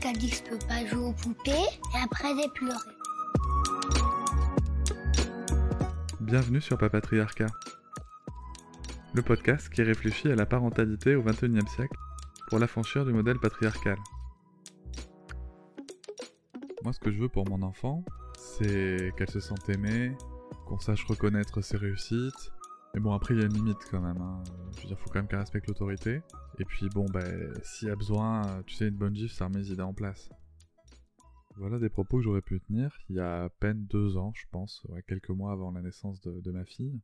Que je peux pas jouer aux poupées et après j'ai pleuré. Bienvenue sur Papatriarcat, le podcast qui réfléchit à la parentalité au XXIe siècle pour l'affranchir du modèle patriarcal. Moi, ce que je veux pour mon enfant, c'est qu'elle se sente aimée, qu'on sache reconnaître ses réussites. Mais bon, après, il y a une limite quand même. Hein. Je veux dire, faut quand même qu'elle respecte l'autorité. Et puis, bon, bah, s'il y a besoin, tu sais, une bonne gifle, ça remet les idées en place. Voilà des propos que j'aurais pu tenir il y a à peine deux ans, je pense, quelques mois avant la naissance de, de ma fille.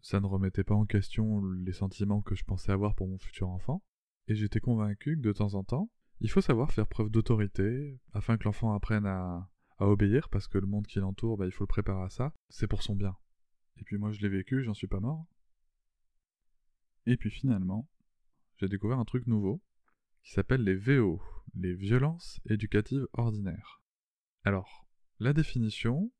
Ça ne remettait pas en question les sentiments que je pensais avoir pour mon futur enfant. Et j'étais convaincu que de temps en temps, il faut savoir faire preuve d'autorité afin que l'enfant apprenne à, à obéir parce que le monde qui l'entoure, bah, il faut le préparer à ça. C'est pour son bien. Et puis moi je l'ai vécu, j'en suis pas mort. Et puis finalement, j'ai découvert un truc nouveau qui s'appelle les VO, les violences éducatives ordinaires. Alors, la définition,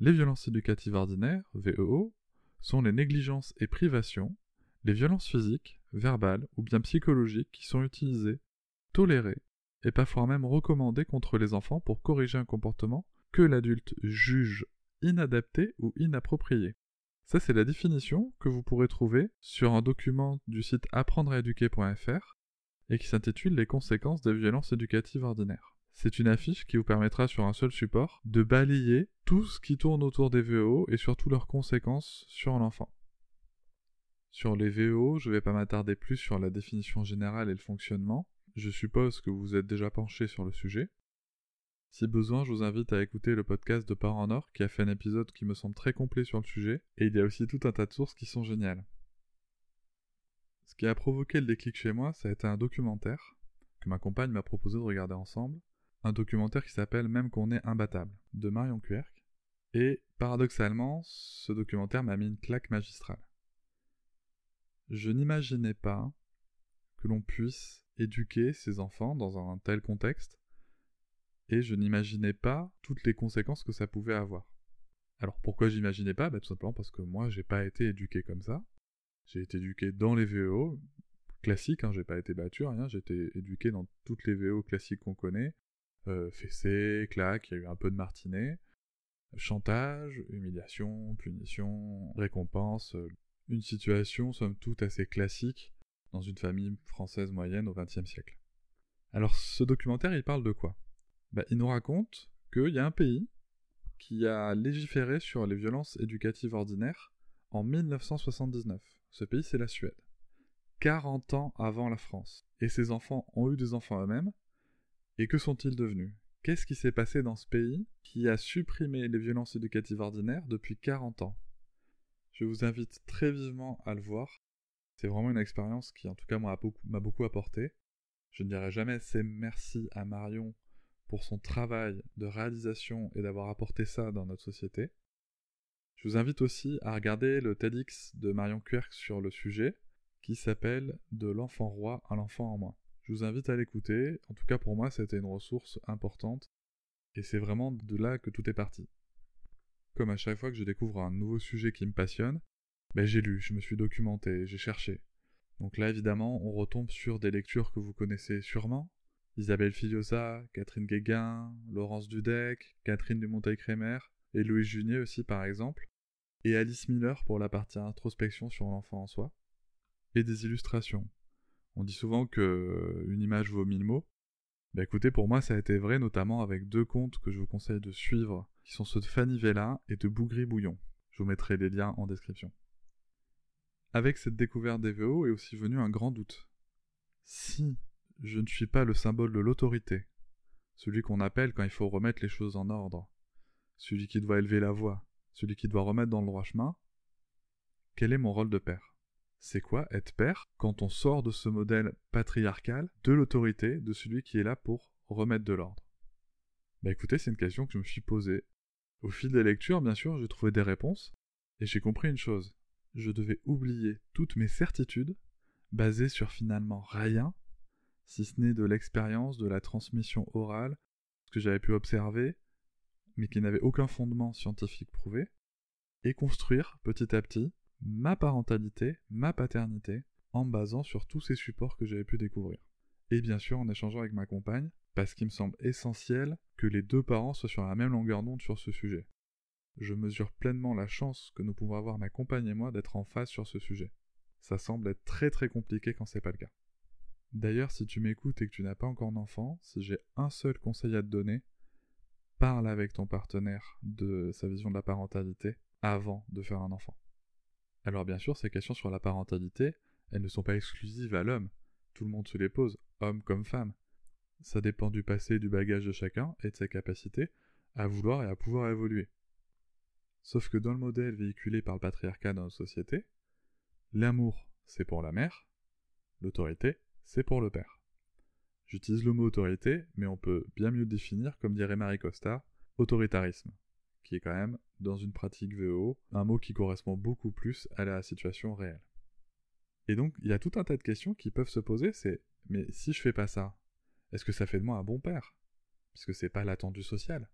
les violences éducatives ordinaires, VEO, sont les négligences et privations, les violences physiques, verbales ou bien psychologiques qui sont utilisées, tolérées et parfois même recommandées contre les enfants pour corriger un comportement que l'adulte juge inadapté ou inapproprié. Ça, c'est la définition que vous pourrez trouver sur un document du site apprendreéduquer.fr et qui s'intitule Les conséquences des violences éducatives ordinaires. C'est une affiche qui vous permettra sur un seul support de balayer tout ce qui tourne autour des VO et surtout leurs conséquences sur l'enfant. Sur les VO, je ne vais pas m'attarder plus sur la définition générale et le fonctionnement. Je suppose que vous êtes déjà penché sur le sujet. Si besoin, je vous invite à écouter le podcast de Parents en Or qui a fait un épisode qui me semble très complet sur le sujet, et il y a aussi tout un tas de sources qui sont géniales. Ce qui a provoqué le déclic chez moi, ça a été un documentaire que ma compagne m'a proposé de regarder ensemble, un documentaire qui s'appelle Même qu'on est imbattable, de Marion Querc, et paradoxalement, ce documentaire m'a mis une claque magistrale. Je n'imaginais pas que l'on puisse éduquer ses enfants dans un tel contexte, et je n'imaginais pas toutes les conséquences que ça pouvait avoir. Alors pourquoi j'imaginais pas? Bah, Tout simplement parce que moi j'ai pas été éduqué comme ça. J'ai été éduqué dans les VO classiques, hein, j'ai pas été battu, rien, j'ai été éduqué dans toutes les VO classiques qu'on connaît. Euh, fessé, claque, il y a eu un peu de martinet, chantage, humiliation, punition, récompense, euh, une situation somme toute assez classique dans une famille française moyenne au XXe siècle. Alors ce documentaire il parle de quoi? Bah, Il nous raconte qu'il y a un pays qui a légiféré sur les violences éducatives ordinaires en 1979. Ce pays, c'est la Suède. 40 ans avant la France. Et ces enfants ont eu des enfants eux-mêmes. Et que sont-ils devenus? Qu'est-ce qui s'est passé dans ce pays qui a supprimé les violences éducatives ordinaires depuis 40 ans? Je vous invite très vivement à le voir. C'est vraiment une expérience qui, en tout cas, m'a beaucoup, beaucoup apporté. Je ne dirai jamais assez merci à Marion pour son travail de réalisation et d'avoir apporté ça dans notre société. Je vous invite aussi à regarder le TEDx de Marion Querc sur le sujet, qui s'appelle De l'enfant roi à l'enfant en moi. Je vous invite à l'écouter, en tout cas pour moi c'était une ressource importante, et c'est vraiment de là que tout est parti. Comme à chaque fois que je découvre un nouveau sujet qui me passionne, ben j'ai lu, je me suis documenté, j'ai cherché. Donc là évidemment on retombe sur des lectures que vous connaissez sûrement, Isabelle Filiosa, Catherine Guéguin, Laurence Dudek, Catherine Dumonteil-Crémer, et Louis Junier aussi par exemple, et Alice Miller pour la partie introspection sur l'enfant en soi, et des illustrations. On dit souvent que une image vaut mille mots. Bah écoutez, pour moi ça a été vrai notamment avec deux contes que je vous conseille de suivre, qui sont ceux de Fanny Vella et de Bougri Bouillon. Je vous mettrai les liens en description. Avec cette découverte des VO est aussi venu un grand doute. Si je ne suis pas le symbole de l'autorité, celui qu'on appelle quand il faut remettre les choses en ordre, celui qui doit élever la voix, celui qui doit remettre dans le droit chemin. Quel est mon rôle de père? C'est quoi être père quand on sort de ce modèle patriarcal de l'autorité de celui qui est là pour remettre de l'ordre? Bah écoutez, c'est une question que je me suis posée. Au fil des lectures, bien sûr, j'ai trouvé des réponses, et j'ai compris une chose. Je devais oublier toutes mes certitudes, basées sur finalement rien, si ce n'est de l'expérience, de la transmission orale, ce que j'avais pu observer, mais qui n'avait aucun fondement scientifique prouvé, et construire petit à petit ma parentalité, ma paternité, en me basant sur tous ces supports que j'avais pu découvrir. Et bien sûr en échangeant avec ma compagne, parce qu'il me semble essentiel que les deux parents soient sur la même longueur d'onde sur ce sujet. Je mesure pleinement la chance que nous pouvons avoir ma compagne et moi d'être en phase sur ce sujet. Ça semble être très très compliqué quand c'est pas le cas. D'ailleurs, si tu m'écoutes et que tu n'as pas encore d'enfant, si j'ai un seul conseil à te donner, parle avec ton partenaire de sa vision de la parentalité avant de faire un enfant. Alors bien sûr, ces questions sur la parentalité, elles ne sont pas exclusives à l'homme. Tout le monde se les pose, homme comme femme. Ça dépend du passé du bagage de chacun et de sa capacité à vouloir et à pouvoir évoluer. Sauf que dans le modèle véhiculé par le patriarcat dans notre société, l'amour, c'est pour la mère, l'autorité, c'est pour le père. J'utilise le mot autorité, mais on peut bien mieux définir, comme dirait Marie Costa, autoritarisme, qui est quand même, dans une pratique VO, un mot qui correspond beaucoup plus à la situation réelle. Et donc, il y a tout un tas de questions qui peuvent se poser, c'est mais si je fais pas ça, est-ce que ça fait de moi un bon père? Puisque c'est pas l'attendu social.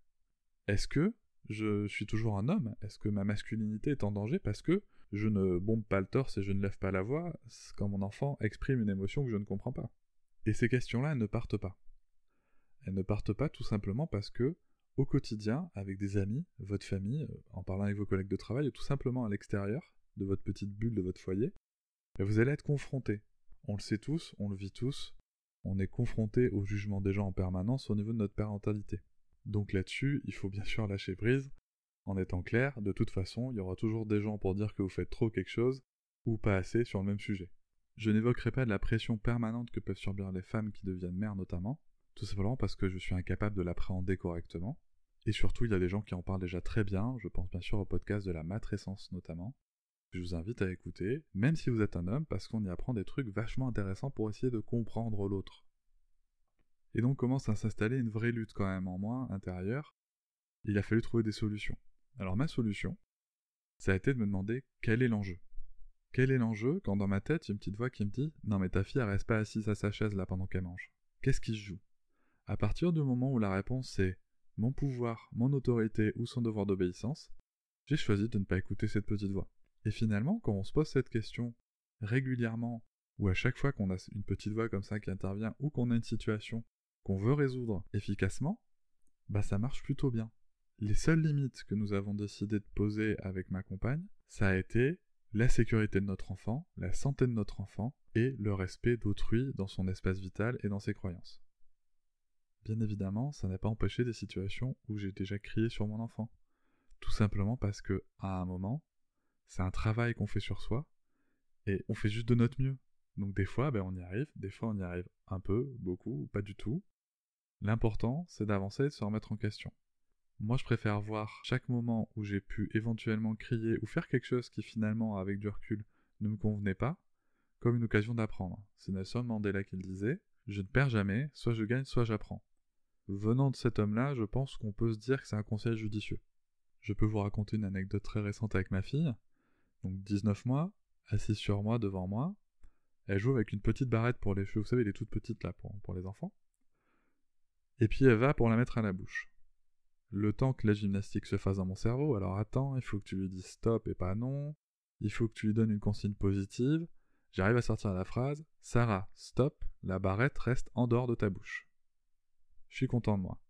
Est-ce que je suis toujours un homme Est-ce que ma masculinité est en danger parce que je ne bombe pas le torse et je ne lève pas la voix quand mon enfant exprime une émotion que je ne comprends pas? Et ces questions-là, elles ne partent pas. Elles ne partent pas tout simplement parce que, au quotidien, avec des amis, votre famille, euh, en parlant avec vos collègues de travail, ou tout simplement à l'extérieur de votre petite bulle de votre foyer, vous allez être confronté. On le sait tous, on le vit tous, on est confronté au jugement des gens en permanence au niveau de notre parentalité. Donc là-dessus, il faut bien sûr lâcher prise, en étant clair, de toute façon, il y aura toujours des gens pour dire que vous faites trop quelque chose, ou pas assez sur le même sujet. Je n'évoquerai pas de la pression permanente que peuvent subir les femmes qui deviennent mères notamment, tout simplement parce que je suis incapable de l'appréhender correctement, et surtout il y a des gens qui en parlent déjà très bien, je pense bien sûr au podcast de la matrescence notamment, je vous invite à écouter, même si vous êtes un homme, parce qu'on y apprend des trucs vachement intéressants pour essayer de comprendre l'autre. Et donc commence à s'installer une vraie lutte quand même en moi, intérieure. Il a fallu trouver des solutions. Alors ma solution, ça a été de me demander quel est l'enjeu. Quel est l'enjeu quand dans ma tête, il y a une petite voix qui me dit Non mais ta fille elle reste pas assise à sa chaise là pendant qu'elle mange. Qu'est-ce qui se joue? À partir du moment où la réponse c'est mon pouvoir, mon autorité ou son devoir d'obéissance, j'ai choisi de ne pas écouter cette petite voix. Et finalement, quand on se pose cette question régulièrement, ou à chaque fois qu'on a une petite voix comme ça qui intervient, ou qu'on a une situation qu'on veut résoudre efficacement, bah ça marche plutôt bien. Les seules limites que nous avons décidé de poser avec ma compagne, ça a été la sécurité de notre enfant, la santé de notre enfant, et le respect d'autrui dans son espace vital et dans ses croyances. Bien évidemment, ça n'a pas empêché des situations où j'ai déjà crié sur mon enfant. Tout simplement parce que, à un moment, c'est un travail qu'on fait sur soi, et on fait juste de notre mieux. Donc des fois, ben, on y arrive, des fois on y arrive un peu, beaucoup, ou pas du tout. L'important, c'est d'avancer et de se remettre en question. Moi, je préfère voir chaque moment où j'ai pu éventuellement crier ou faire quelque chose qui finalement, avec du recul, ne me convenait pas, comme une occasion d'apprendre. C'est Nelson Mandela qui le disait, je ne perds jamais, soit je gagne, soit j'apprends. Venant de cet homme-là, je pense qu'on peut se dire que c'est un conseil judicieux. Je peux vous raconter une anecdote très récente avec ma fille donc 19 mois, assise sur moi, devant moi. Elle joue avec une petite barrette pour les cheveux, vous savez, les toutes petites là pour, pour les enfants. Et puis elle va pour la mettre à la bouche. Le temps que la gymnastique se fasse dans mon cerveau, alors attends, il faut que tu lui dises stop et pas non. Il faut que tu lui donnes une consigne positive. J'arrive à sortir la phrase Sarah, stop, la barrette reste en dehors de ta bouche. Je suis content de moi.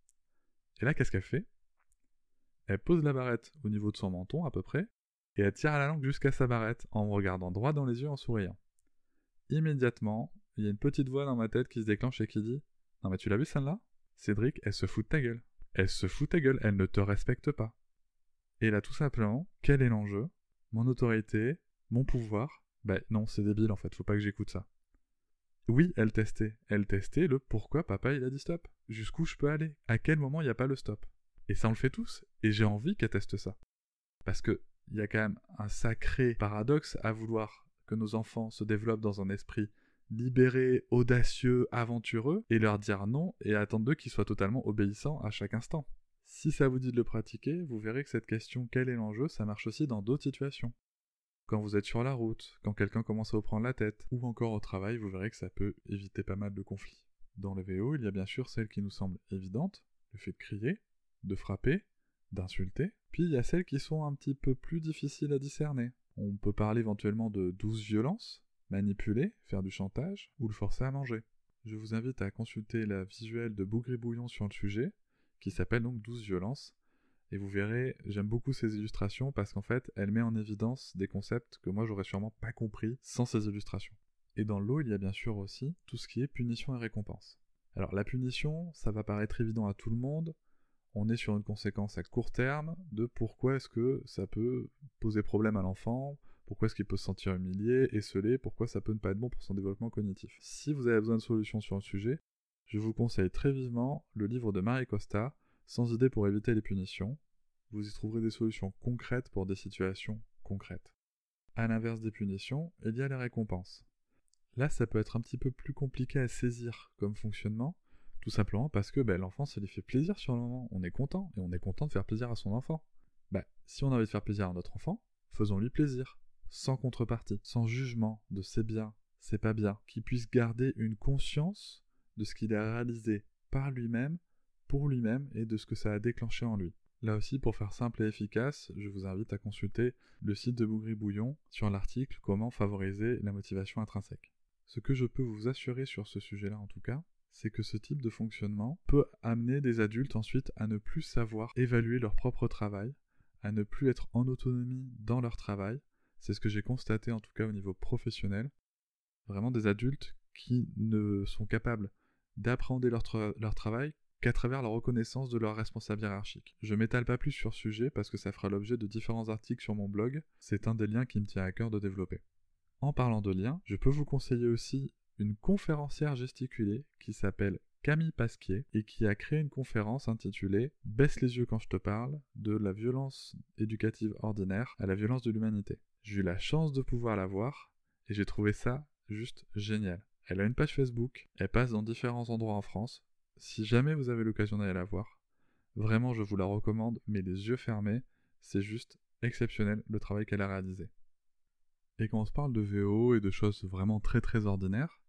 Et là, qu'est-ce qu'elle fait? Elle pose la barrette au niveau de son menton à peu près, et elle tire la langue jusqu'à sa barrette en me regardant droit dans les yeux en souriant. Immédiatement, il y a une petite voix dans ma tête qui se déclenche et qui dit Non mais tu l'as vu celle-là? Cédric, elle se fout de ta gueule. Elle se fout de ta gueule, elle ne te respecte pas. Et là tout simplement, quel est l'enjeu? Mon autorité Mon pouvoir Bah non, c'est débile en fait, faut pas que j'écoute ça. Oui, elle testait. Elle testait le pourquoi papa il a dit stop. Jusqu'où je peux aller? À quel moment il n'y a pas le stop? Et ça on le fait tous. Et j'ai envie qu'elle teste ça. Parce que il y a quand même un sacré paradoxe à vouloir que nos enfants se développent dans un esprit libéré, audacieux, aventureux, et leur dire non et attendre d'eux qu'ils soient totalement obéissants à chaque instant. Si ça vous dit de le pratiquer, vous verrez que cette question quel est l'enjeu, ça marche aussi dans d'autres situations. Quand vous êtes sur la route, quand quelqu'un commence à vous prendre la tête, ou encore au travail, vous verrez que ça peut éviter pas mal de conflits. Dans le VO, il y a bien sûr celle qui nous semble évidente, le fait de crier, de frapper, d'insulter, puis il y a celles qui sont un petit peu plus difficiles à discerner. On peut parler éventuellement de douce violence, manipuler, faire du chantage, ou le forcer à manger. Je vous invite à consulter la visuelle de Bougri Bouillon sur le sujet, qui s'appelle donc Douce violence, et vous verrez, j'aime beaucoup ces illustrations parce qu'en fait, elle met en évidence des concepts que moi j'aurais sûrement pas compris sans ces illustrations. Et dans l'eau, il y a bien sûr aussi tout ce qui est punition et récompense. Alors la punition, ça va paraître évident à tout le monde. On est sur une conséquence à court terme de pourquoi est-ce que ça peut poser problème à l'enfant, pourquoi est-ce qu'il peut se sentir humilié, esselé, pourquoi ça peut ne pas être bon pour son développement cognitif? Si vous avez besoin de solutions sur le sujet, je vous conseille très vivement le livre de Marie Costa, Sans idée pour éviter les punitions. Vous y trouverez des solutions concrètes pour des situations concrètes. À l'inverse des punitions, il y a les récompenses. Là, ça peut être un petit peu plus compliqué à saisir comme fonctionnement, tout simplement parce que ben, l'enfant, ça lui fait plaisir sur le moment. On est content, et on est content de faire plaisir à son enfant. Bah, si on a envie de faire plaisir à notre enfant, faisons-lui plaisir, sans contrepartie, sans jugement de c'est bien, c'est pas bien, qu'il puisse garder une conscience de ce qu'il a réalisé par lui-même, pour lui-même, et de ce que ça a déclenché en lui. Là aussi, pour faire simple et efficace, je vous invite à consulter le site de Bougri Bouillon sur l'article Comment favoriser la motivation intrinsèque. Ce que je peux vous assurer sur ce sujet-là en tout cas, c'est que ce type de fonctionnement peut amener des adultes ensuite à ne plus savoir évaluer leur propre travail, à ne plus être en autonomie dans leur travail. C'est ce que j'ai constaté en tout cas au niveau professionnel. Vraiment des adultes qui ne sont capables d'appréhender leur, travail qu'à travers la reconnaissance de leur responsable hiérarchique. Je m'étale pas plus sur ce sujet parce que ça fera l'objet de différents articles sur mon blog, c'est un des liens qui me tient à cœur de développer. En parlant de liens, je peux vous conseiller aussi une conférencière gesticulée qui s'appelle Camille Pasquier et qui a créé une conférence intitulée Baisse les yeux quand je te parle, de la violence éducative ordinaire à la violence de l'humanité. J'ai eu la chance de pouvoir la voir et j'ai trouvé ça juste génial. Elle a une page Facebook, elle passe dans différents endroits en France. Si jamais vous avez l'occasion d'aller la voir, vraiment je vous la recommande, mais les yeux fermés, c'est juste exceptionnel le travail qu'elle a réalisé. Et quand on se parle de VO et de choses vraiment très très ordinaires,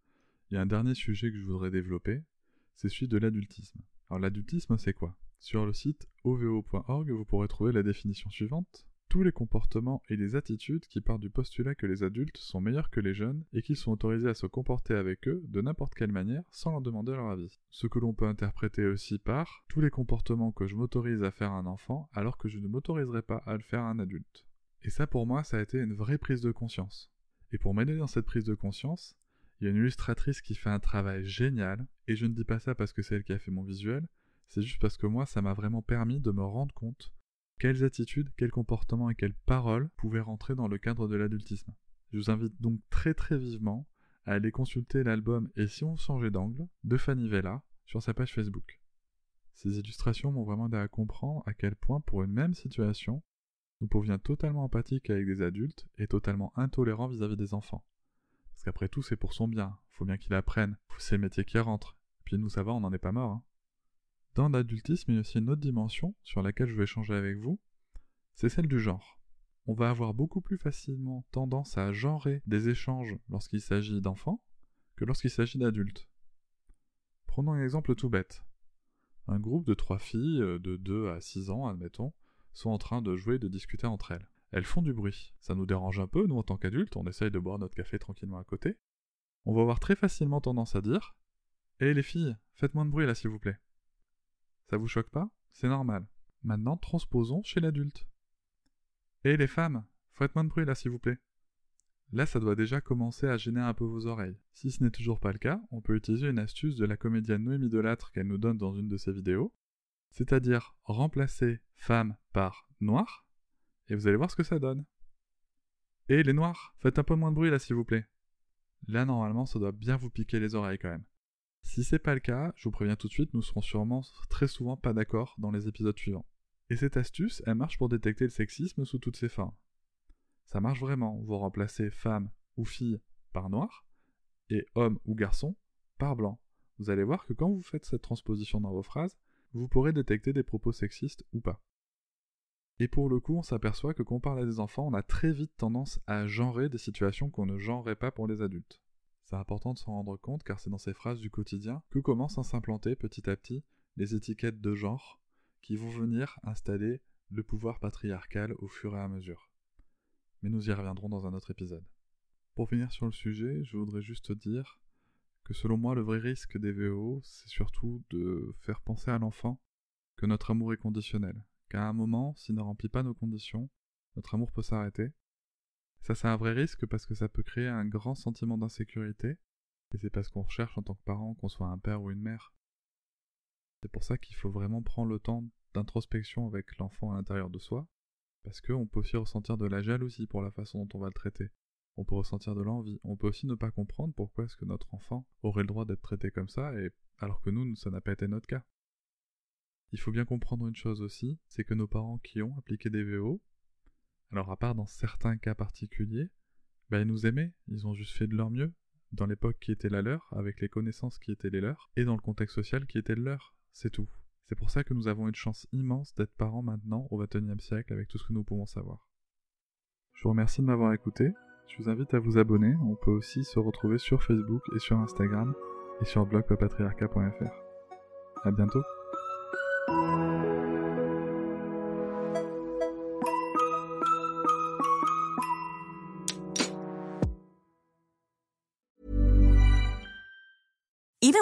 il y a un dernier sujet que je voudrais développer, c'est celui de l'adultisme. Alors l'adultisme, c'est quoi? Sur le site ovo.org, vous pourrez trouver la définition suivante. Tous les comportements et les attitudes qui partent du postulat que les adultes sont meilleurs que les jeunes et qu'ils sont autorisés à se comporter avec eux de n'importe quelle manière sans leur demander leur avis. Ce que l'on peut interpréter aussi par tous les comportements que je m'autorise à faire à un enfant alors que je ne m'autoriserai pas à le faire à un adulte. Et ça pour moi, ça a été une vraie prise de conscience. Et pour m'aider dans cette prise de conscience, il y a une illustratrice qui fait un travail génial, et je ne dis pas ça parce que c'est elle qui a fait mon visuel, c'est juste parce que moi, ça m'a vraiment permis de me rendre compte quelles attitudes, quels comportements et quelles paroles pouvaient rentrer dans le cadre de l'adultisme. Je vous invite donc très très vivement à aller consulter l'album Et si on changeait d'angle de Fanny Vella sur sa page Facebook. Ces illustrations m'ont vraiment aidé à comprendre à quel point pour une même situation, nous pouvions totalement empathiques avec des adultes et totalement intolérants vis-à-vis des enfants. Parce qu'après tout, c'est pour son bien, faut bien qu'il apprenne, c'est le métier qui rentre. Et puis nous, ça va, on n'en est pas mort. Hein. Dans l'adultisme, il y a aussi une autre dimension sur laquelle je vais échanger avec vous, c'est celle du genre. On va avoir beaucoup plus facilement tendance à genrer des échanges lorsqu'il s'agit d'enfants que lorsqu'il s'agit d'adultes. Prenons un exemple tout bête. Un groupe de trois filles euh, de 2 à 6 ans, admettons, sont en train de jouer et de discuter entre elles. Elles font du bruit. Ça nous dérange un peu, nous en tant qu'adultes, on essaye de boire notre café tranquillement à côté. On va avoir très facilement tendance à dire Hé les filles, faites moins de bruit là s'il vous plaît. Ça vous choque pas? C'est normal. Maintenant, transposons chez l'adulte. Hé les femmes, faites moins de bruit là s'il vous plaît. Là, ça doit déjà commencer à gêner un peu vos oreilles. Si ce n'est toujours pas le cas, on peut utiliser une astuce de la comédienne Noémie Delattre qu'elle nous donne dans une de ses vidéos, c'est-à-dire remplacer femme par noir, et vous allez voir ce que ça donne. Et les noirs, faites un peu moins de bruit là s'il vous plaît. Là normalement ça doit bien vous piquer les oreilles quand même. Si c'est pas le cas, je vous préviens tout de suite, nous serons sûrement très souvent pas d'accord dans les épisodes suivants. Et cette astuce, elle marche pour détecter le sexisme sous toutes ses formes. Ça marche vraiment, vous remplacez femme ou fille par noir, et homme ou garçon par blanc. Vous allez voir que quand vous faites cette transposition dans vos phrases, vous pourrez détecter des propos sexistes ou pas. Et pour le coup, on s'aperçoit que quand on parle à des enfants, on a très vite tendance à genrer des situations qu'on ne genrerait pas pour les adultes. C'est important de s'en rendre compte car c'est dans ces phrases du quotidien que commencent à s'implanter petit à petit les étiquettes de genre qui vont venir installer le pouvoir patriarcal au fur et à mesure. Mais nous y reviendrons dans un autre épisode. Pour finir sur le sujet, je voudrais juste dire que selon moi, le vrai risque des VO, c'est surtout de faire penser à l'enfant que notre amour est conditionnel, qu'à un moment, s'il ne remplit pas nos conditions, notre amour peut s'arrêter. Ça, c'est un vrai risque parce que ça peut créer un grand sentiment d'insécurité, et c'est parce qu'on recherche en tant que parent qu'on soit un père ou une mère. C'est pour ça qu'il faut vraiment prendre le temps d'introspection avec l'enfant à l'intérieur de soi, parce qu'on peut aussi ressentir de la jalousie pour la façon dont on va le traiter. On peut ressentir de l'envie. On peut aussi ne pas comprendre pourquoi est-ce que notre enfant aurait le droit d'être traité comme ça, et alors que nous, ça n'a pas été notre cas. Il faut bien comprendre une chose aussi, c'est que nos parents qui ont appliqué des VO, alors à part dans certains cas particuliers, ben ils nous aimaient, ils ont juste fait de leur mieux, dans l'époque qui était la leur, avec les connaissances qui étaient les leurs, et dans le contexte social qui était le leur, c'est tout. C'est pour ça que nous avons une chance immense d'être parents maintenant au XXIe siècle avec tout ce que nous pouvons savoir. Je vous remercie de m'avoir écouté, je vous invite à vous abonner, on peut aussi se retrouver sur Facebook et sur Instagram et sur blogpapatriarca.fr. À bientôt